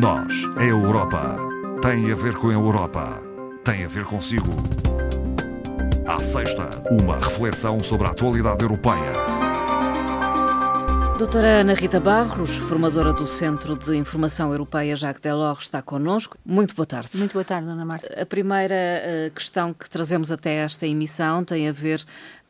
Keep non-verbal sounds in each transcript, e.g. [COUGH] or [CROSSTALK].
Nós, a Europa, tem a ver com a Europa, tem a ver consigo. À sexta, uma reflexão sobre a atualidade europeia. Doutora Ana Rita Barros, formadora do Centro de Informação Europeia Jacques Delors, está connosco. Muito boa tarde. Muito boa tarde, Dona Marta. A primeira uh, questão que trazemos até esta emissão tem a ver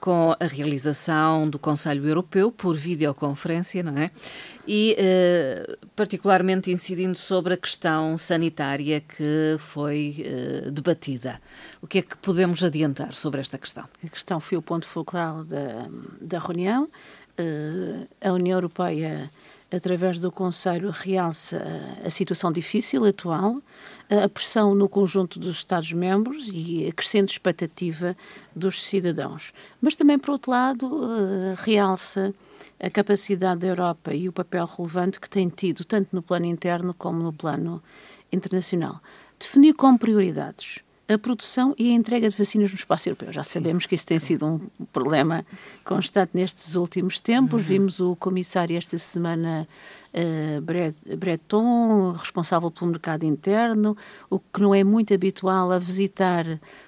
com a realização do Conselho Europeu por videoconferência, não é? E eh, particularmente incidindo sobre a questão sanitária que foi eh, debatida. O que é que podemos adiantar sobre esta questão? A questão foi o ponto focal da, da reunião. Uh, a União Europeia através do Conselho, realça a situação difícil atual, a pressão no conjunto dos Estados-membros e a crescente expectativa dos cidadãos. Mas também, por outro lado, eh, realça a capacidade da Europa e o papel relevante que tem tido, tanto no plano interno como no plano internacional. Definir como prioridades a produção e a entrega de vacinas no espaço europeu. Já sabemos que isso tem sido um problema constante nestes últimos tempos. Uhum. Vimos o comissário esta semana uh, Breton, responsável pelo mercado interno, o que não é muito habitual a visitar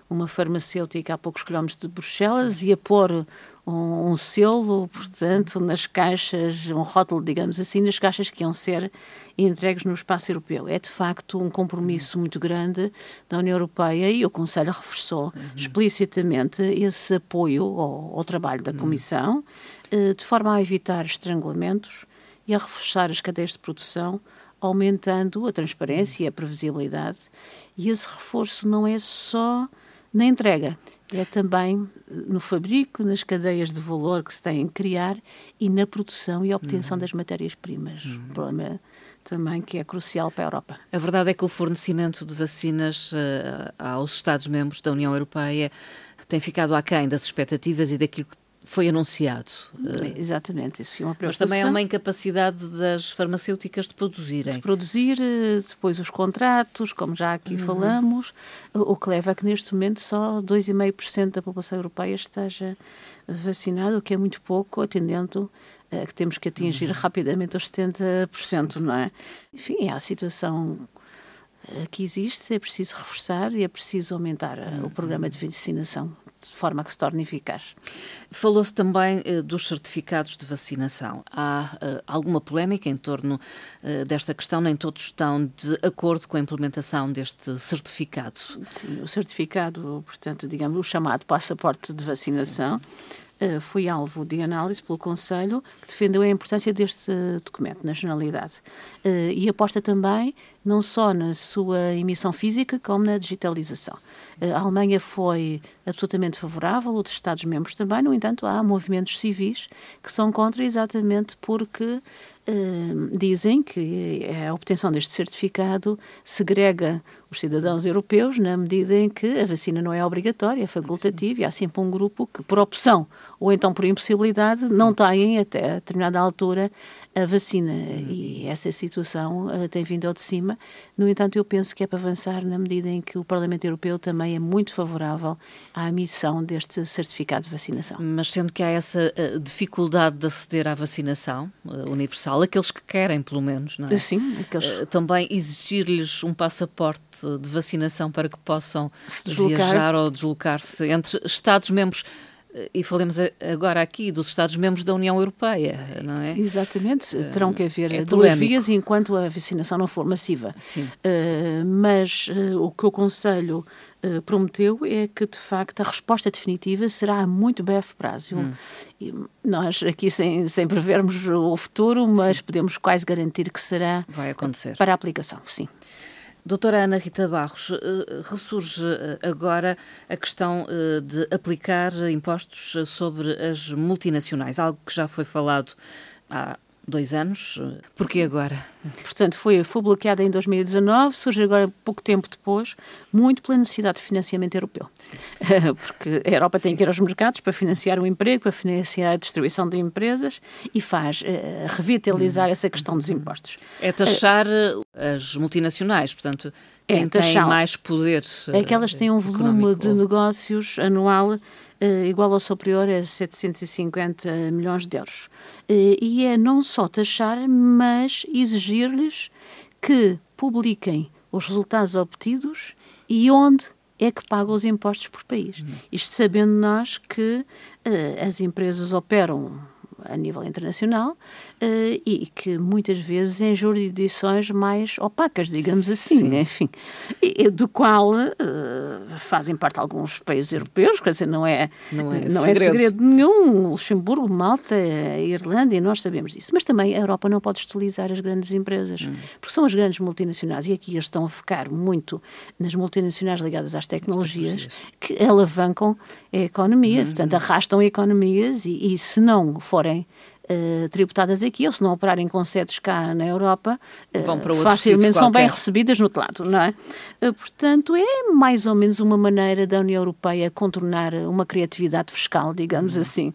uma farmacêutica a poucos quilómetros de Bruxelas e a pôr um, um, selo, portanto, nas caixas, um rótulo, digamos assim, nas caixas que iam ser entregues no espaço europeu. É, de facto, um compromisso muito grande da União Europeia e o Conselho reforçou uhum. explicitamente esse apoio ao, ao trabalho da uhum. Comissão, uh, de forma a evitar estrangulamentos e a reforçar as cadeias de produção, aumentando a transparência e a previsibilidade. E esse reforço não é só na entrega, é também no fabrico, nas cadeias de valor que se têm que criar e na produção e obtenção uhum. das matérias-primas. Uhum. problema também que é crucial para a Europa. A verdade é que o fornecimento de vacinas uh, aos Estados-membros da União Europeia tem ficado aquém das expectativas e daquilo que foi anunciado. Eh, exatamente, isso foi uma preocupação. Mas também é uma incapacidade das farmacêuticas de produzirem. De produzir, eh, depois os contratos, como já aqui uhum. falamos, o que leva a que neste momento só 2,5% da população europeia esteja vacinada, o que é muito pouco, atendendo a que temos que atingir uhum. rapidamente os 70%, não é? Enfim, é a situação eh, que existe, é preciso reforçar e é preciso aumentar uhum. o programa de vacinação de forma que se torne eficaz. Falou-se também eh, dos certificados de vacinação. Há eh, alguma polémica em torno eh, desta questão? Nem todos estão de acordo com a implementação deste certificado. Sim, o certificado, portanto, digamos, o chamado passaporte de vacinação. Sim, sim eh, foi alvo de análise pelo Conselho, que defendeu a importância deste documento na generalidade. Eh, e aposta também não só na sua emissão física, como na digitalização. Eh, a Alemanha foi absolutamente favorável, outros Estados-membros também, no entanto, há movimentos civis que são contra exatamente porque dizem que a obtenção deste certificado segrega os cidadãos europeus na medida em que a vacina não é obrigatória, é facultativa Sim. e há sempre um grupo que, por opção ou então por impossibilidade, Sim. não têm até determinada altura a vacina. Uhum. E essa situação uh, tem vindo ao de cima. No entanto, eu penso que é para avançar na medida em que o Parlamento Europeu também é muito favorável à emissão deste certificado de vacinação. Mas sendo que há essa uh, dificuldade de aceder à vacinação uh, universal, aqueles que querem, pelo menos, não é? Sim, aqueles... também exigir-lhes um passaporte de vacinação para que possam viajar ou deslocar-se entre Estados-membros e falemos agora aqui dos Estados-membros da União Europeia, não é? Exatamente, terão que haver é duas vias enquanto a vacinação não for massiva. Sim. Uh, mas uh, o que o Conselho uh, prometeu é que, de facto, a resposta definitiva será a muito breve prazo. Hum. nós, aqui, sem, sem prevermos o futuro, mas sim. podemos quase garantir que será Vai acontecer. para a aplicação, sim. Doutora Ana Rita Barros, eh, ressurge eh, agora a questão eh, de aplicar impostos sobre as multinacionais, algo que já foi falado há dois anos. Porquê agora? Portanto, foi, foi bloqueada em 2019, surge agora pouco tempo depois, muito pela necessidade de financiamento europeu. [LAUGHS] Porque a Europa tem Sim. que ir aos mercados para financiar o emprego, para financiar a distribuição de empresas e faz uh, revitalizar hum. essa questão dos impostos. É taxar uh, as multinacionais, portanto, é quem é, tem mais poder. É que elas têm um volume de negócios anual igual ou superior a 750 milhões de euros. Uh, e é não só taxar, mas exigir-lhes que publiquem os resultados obtidos e onde é que paga os impostos por país. Uhum. Isto sabendo nós que uh, as empresas operam a nível internacional uh, e que muitas vezes em jurisdições mais opacas, digamos assim, Sim. enfim, e, do qual uh, fazem parte alguns países europeus, quer dizer, não é, não é, não é segredo. é segredo nenhum, Luxemburgo, Malta, Irlanda, e nós sabemos disso. Mas também a Europa não pode estilizar as grandes empresas, hum. porque são as grandes multinacionais, e aqui eles estão a focar muito nas multinacionais ligadas às tecnologias, que alavancam a economia, hum. portanto, arrastam economias, e, e se não forem uh, tributadas aqui, ou se não operarem com sedes cá na Europa, uh, facilmente são bem recebidas no outro lado, não é? Uh, portanto, é mais ou menos uma maneira da União Europeia contornar uma criatividade fiscal, digamos uhum. assim,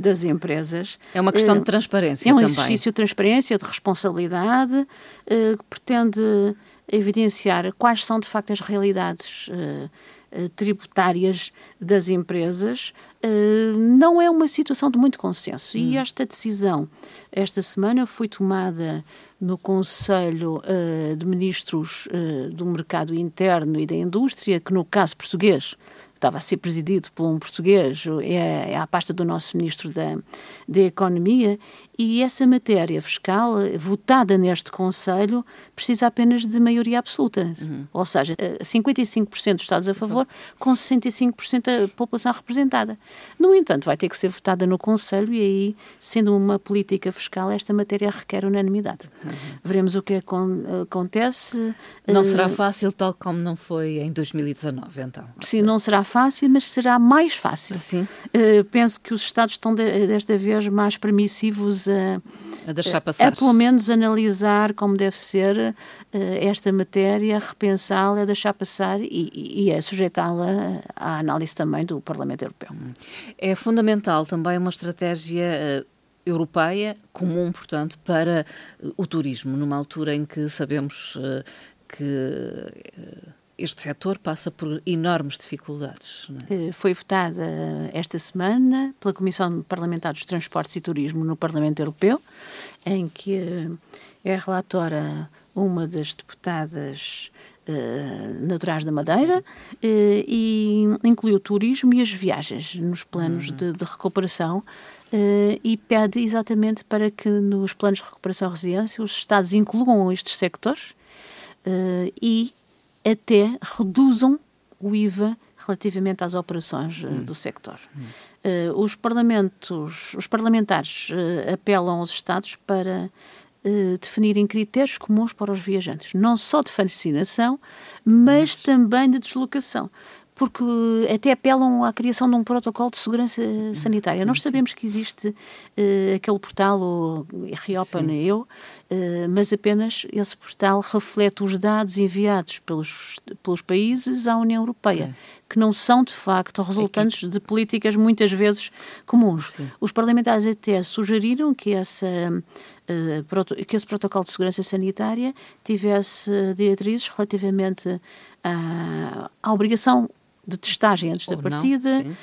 das empresas. É uma questão de transparência É um também. exercício de transparência, de responsabilidade, que pretende evidenciar quais são de facto as realidades tributárias das empresas, eh, não é uma situação de muito consenso. Hum. E esta decisão, esta semana, foi tomada no Conselho uh, de Ministros do Mercado Interno e da Indústria, que no caso português estava a ser presidido por um português, é, é a pasta do nosso Ministro da, da Economia, e essa matéria fiscal, votada neste Conselho, precisa apenas de maioria absoluta. Uhum. Ou seja, 55% dos Estados a favor, com 65% da população representada. No entanto, vai ter que ser votada no Conselho e aí, sendo uma política fiscal, esta matéria requer unanimidade. Uhum. Veremos o que acontece. Não será fácil, tal como não foi em 2019, então. Sim, não será fácil, mas será mais fácil. Uh, penso que os Estados estão de, desta vez mais permissivos a, a deixar passar. A, pelo menos analisar como deve ser uh, esta matéria, repensá-la, a deixar passar e, e a sujeitá-la à análise também do Parlamento Europeu. É fundamental também uma estratégia. Europeia comum, portanto, para o turismo, numa altura em que sabemos que este setor passa por enormes dificuldades. É? Foi votada esta semana pela Comissão Parlamentar dos Transportes e Turismo no Parlamento Europeu, em que é relatora uma das deputadas uh, naturais da Madeira uh, e inclui o turismo e as viagens nos planos uhum. de, de, recuperação uh, e pede exatamente para que nos planos de recuperação e resiliência os Estados incluam estes sectores e até reduzam o IVA relativamente às operações uh, do sector. Hum. Uh, os parlamentos, os parlamentares uh, apelam aos Estados para definirem critérios comuns para os viajantes, não só de vacinação, mas também de deslocação porque até apelam à criação de um protocolo de segurança sanitária. Nós sabemos que existe uh, aquele portal, o Reopen Eu, uh, mas apenas esse portal reflete os dados enviados pelos, pelos países à União Europeia. É que não são, de facto, resultantes é que... de políticas muitas vezes comuns. Sim. Os parlamentares até sugeriram que, essa, uh, que esse protocolo de segurança sanitária tivesse diretrizes relativamente à, à obrigação de testagem antes Ou da partida, não, uh,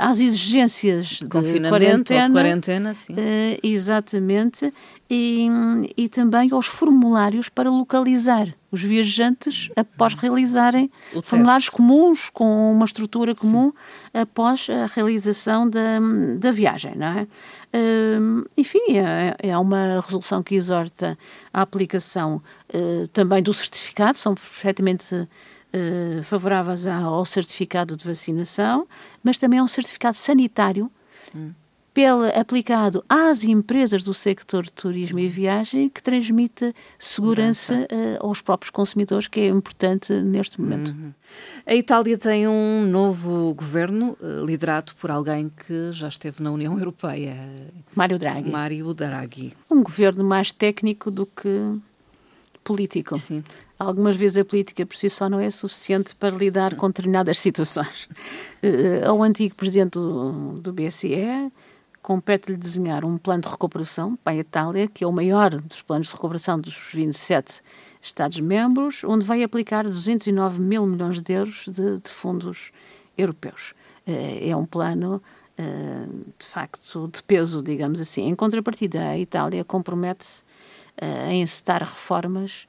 às exigências de, de quarentena, de quarentena sim. Uh, exatamente, e, e também aos formulários para localizar os viajantes após realizarem o formulários teste. comuns, com uma estrutura comum, sim. após a realização da, da viagem, não é? Uh, enfim, é, é, uma resolução que exorta a aplicação também do certificado, são perfeitamente uh, favoráveis ao certificado de vacinação, mas também a um certificado sanitário hum. pela, aplicado às empresas do sector de turismo e viagem que transmita segurança uh, aos próprios consumidores, que é importante neste momento. Uhum. A Itália tem um novo governo uh, liderado por alguém que já esteve na União Europeia. Mário Draghi. Mário Draghi. Um governo mais técnico do que político. Sim. Algumas vezes a política por si só não é suficiente para lidar com determinadas [LAUGHS] situações. Uh, ao antigo presidente do, do BCE compete-lhe desenhar um plano de recuperação para a Itália, que é o maior dos planos de recuperação dos 27 Estados-membros, onde vai aplicar 209 mil milhões de euros de, de fundos europeus. Uh, é um plano uh, de facto de peso, digamos assim. Em contrapartida, a Itália compromete-se a encetar reformas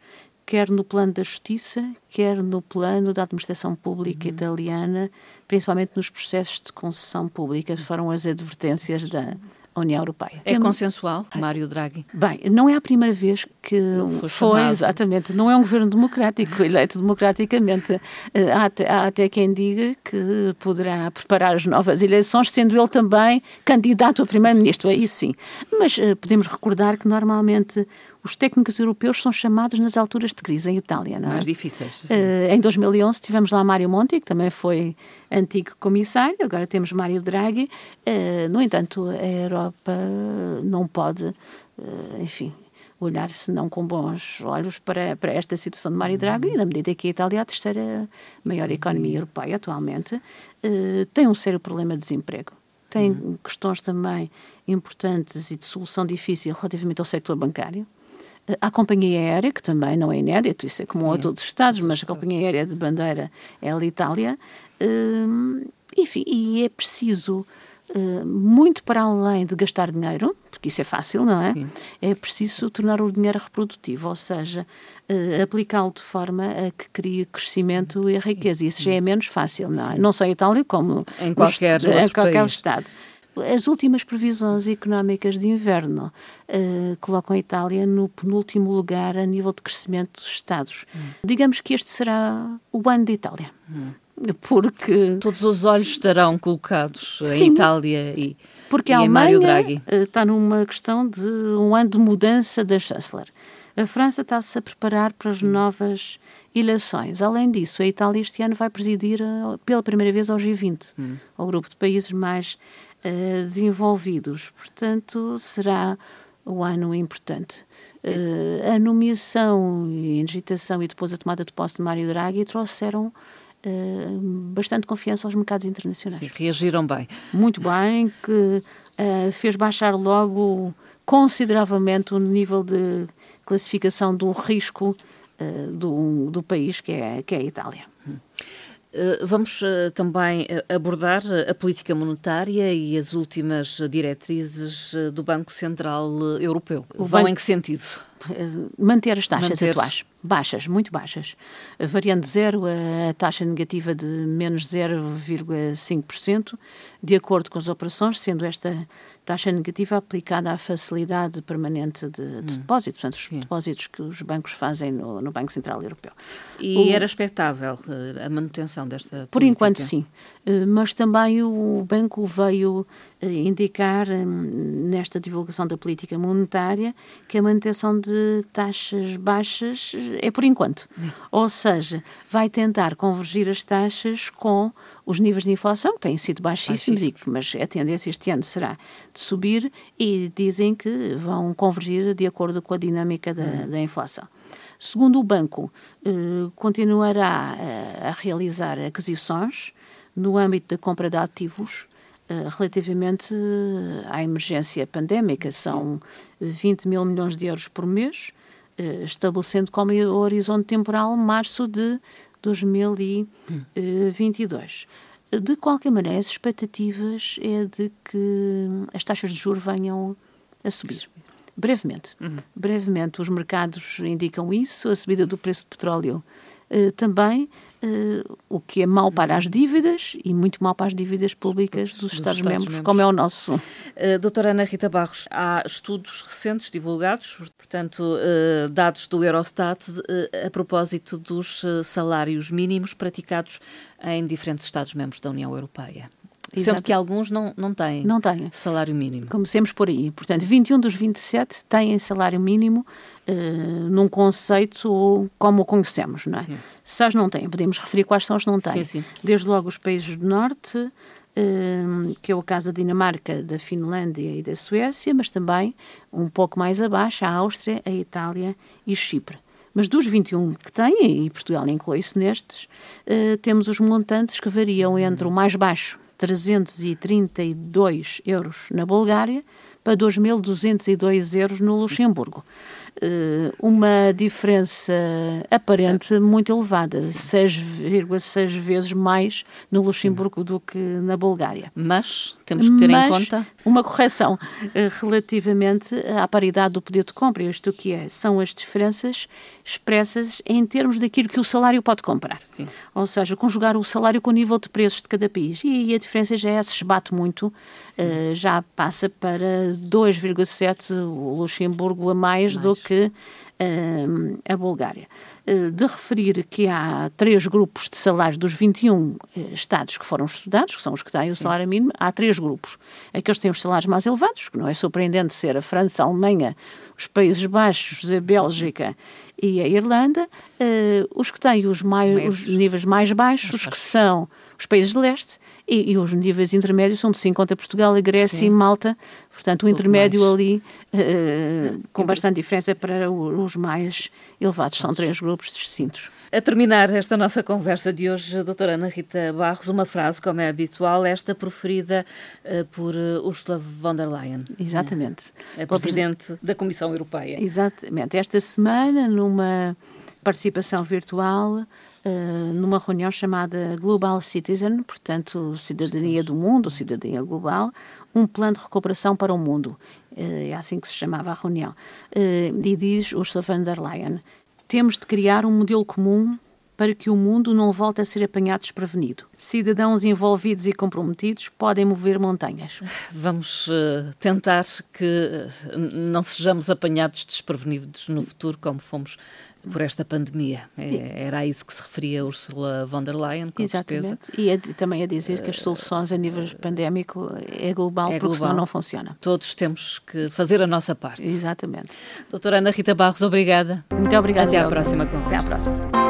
quer no plano da justiça, quer no plano da administração pública uhum. italiana, principalmente nos processos de concessão pública, foram as advertências da União Europeia. É consensual, Mário Draghi? Bem, não é a primeira vez que foi, foi exatamente, não é um governo democrático, [LAUGHS] eleito democraticamente. Eh, há até, há até quem diga que poderá preparar as novas eleições, sendo ele também candidato a primeiro-ministro, aí sim. Mas uh, podemos recordar que normalmente os técnicos europeus são chamados nas alturas de crise em Itália, não é? Mais difíceis. Uh, em 2011 tivemos lá Mário Monti, que também foi antigo comissário, agora temos Mário Draghi. Uh, no entanto, a Europa não pode, uh, enfim, olhar se não com bons olhos para, para esta situação de Mário Draghi, e na medida que a Itália é a terceira maior economia europeia atualmente, tem um sério problema de desemprego tem uhum. questões também importantes e de solução difícil relativamente ao sector bancário. A companhia aérea, que também não é inédito, isso é comum Sim, a todos os Estados, mas a companhia aérea de bandeira é a Itália. Hum, enfim, e é preciso Uh, muito para além de gastar dinheiro, porque isso é fácil, não é? Sim. É preciso tornar o dinheiro reprodutivo, ou seja, uh, aplicá-lo de forma a que crie crescimento e riqueza. Isso já é menos fácil, não é? Não só em Itália, como em qualquer, em qualquer Estado. As últimas previsões económicas de inverno uh, colocam a Itália no penúltimo lugar a nível de crescimento dos Estados. Hum. Digamos que este será o ano da Itália. Hum. Porque. Todos os olhos estarão colocados Sim, em Itália e, porque e a Alemanha Draghi. Eh, está numa questão de um ano de mudança da chanceler. A França está-se a preparar para as hum. novas eleições. Além disso, a Itália este ano vai presidir eh, pela primeira vez ao G20, hum. ao grupo de países mais uh, desenvolvidos. Portanto, será o ano importante. Uh, a nomeação e a agitação e depois a tomada de posse de Mário Draghi trouxeram Uh, bastante confiança aos mercados internacionais. Sim, reagiram bem. Muito bem, que fez baixar logo consideravelmente o nível de classificação do risco do, do país, que é, que é a Itália. Hum. Eh, vamos eh, também eh, abordar a política monetária e as últimas diretrizes do Banco Central Europeu. O Vão banco... em que sentido? Manter as taxas Manter... atuais baixas, muito baixas, variando zero a taxa negativa de menos 0,5%, de acordo com as operações, sendo esta taxa negativa aplicada à facilidade permanente de, de hum. depósito, portanto, os Sim. depósitos que os bancos fazem no, no Banco Central Europeu. E o, era expectável a manutenção desta Por política? enquanto, sim. Eh, mas também o banco veio eh, indicar hum, nesta divulgação da política monetária que a manutenção de taxas baixas eh, é por enquanto. Ou seja, vai tentar convergir as taxas com os níveis de inflação, que têm sido baixíssimos, Baixíssimo. mas a tendência este ano será de subir e dizem que vão convergir de acordo com a dinâmica da, hum. da inflação. Segundo o banco, continuará a, a realizar aquisições no âmbito da compra de ativos eh, relativamente eh, à emergência pandémica. São 20 mil milhões de euros por mês, eh, estabelecendo como horizonte temporal março de 2022. De qualquer maneira, as expectativas é de que as taxas de juros venham a subir. Brevemente. Uhum. Brevemente, os mercados indicam isso, a subida do preço do petróleo também, uh, o que é mau para as dívidas e muito mau para as dívidas públicas dos, Estados-membros, como é o nosso. Uh, doutora Ana Rita Barros, há estudos recentes divulgados, portanto, uh, dados do Eurostat, uh, a propósito dos salários mínimos praticados em diferentes Estados-membros da União Europeia. Exato. Sendo que alguns não, não têm, não têm salário mínimo. Comecemos por aí. Portanto, 21 dos 27 têm salário mínimo uh, num conceito como o conhecemos, não é? Sim. Se não têm, podemos referir quais são os que não têm. Sim, sim. Desde logo os países do Norte, uh, que é o caso da Dinamarca, da Finlândia e da Suécia, mas também um pouco mais abaixo a Áustria, a Itália e Chipre. Mas dos 21 que têm, e Portugal inclui-se nestes, uh, temos os montantes que variam entre o mais baixo, 332 euros na Bulgária para 2.202 euros no Luxemburgo. Uh, uma diferença aparente muito elevada, 6,6 vezes mais no Luxemburgo do que na Bulgária. Mas temos que ter Mas, em conta uma correção uh, relativamente à paridade do poder de compra, isto que é, são as diferenças expressas em termos daquilo que o salário pode comprar. Sim. Ou seja, conjugar o salário com o nível de preços de cada país. E a diferença já se esbate muito, uh, já passa para 2,7 o Luxemburgo a mais, mais. do que a Bulgária. Uh, de referir que há três grupos de salários dos 21 Estados que foram estudados, que são os que têm o salário mínimo, há três grupos. Aqueles que têm os salários mais elevados, que não é surpreendente ser a França, a Alemanha, os Países Baixos, a Bélgica e a Irlanda, os que têm os, mais, os níveis mais baixos, que são os países de leste, e, e, os níveis intermédios são de 5 contra Portugal, a Grécia Sim. e Malta. Portanto, o intermédio mais. ali, uh, com bastante diferença para os mais elevados. São três grupos distintos. A terminar esta nossa conversa de hoje, doutora Ana Rita Barros, uma frase, como é habitual, esta proferida uh, por uh, Ursula von der Leyen. Exatamente. A Presidente da Comissão Europeia. Exatamente. Esta semana, numa participação virtual, uh, numa reunião chamada Global Citizen, portanto, cidadania do mundo, cidadania global, um plano de recuperação para o mundo. Uh, é assim que se chamava a reunião. Uh, e diz Ursula von der Leyen: temos de criar um modelo comum para que o mundo não volte a ser apanhado desprevenido. Cidadãos envolvidos e comprometidos podem mover montanhas. Vamos uh, tentar que não sejamos apanhados desprevenidos no futuro, como fomos por esta pandemia. É, era a isso que se referia Ursula von der Leyen, com Exatamente. certeza. E é, também a dizer que as soluções a nível pandémico é global, é porque global. senão não funciona. Todos temos que fazer a nossa parte. Exatamente. Doutora Ana Rita Barros, obrigada. Muito obrigada. Até à próxima conversa. Até à próxima.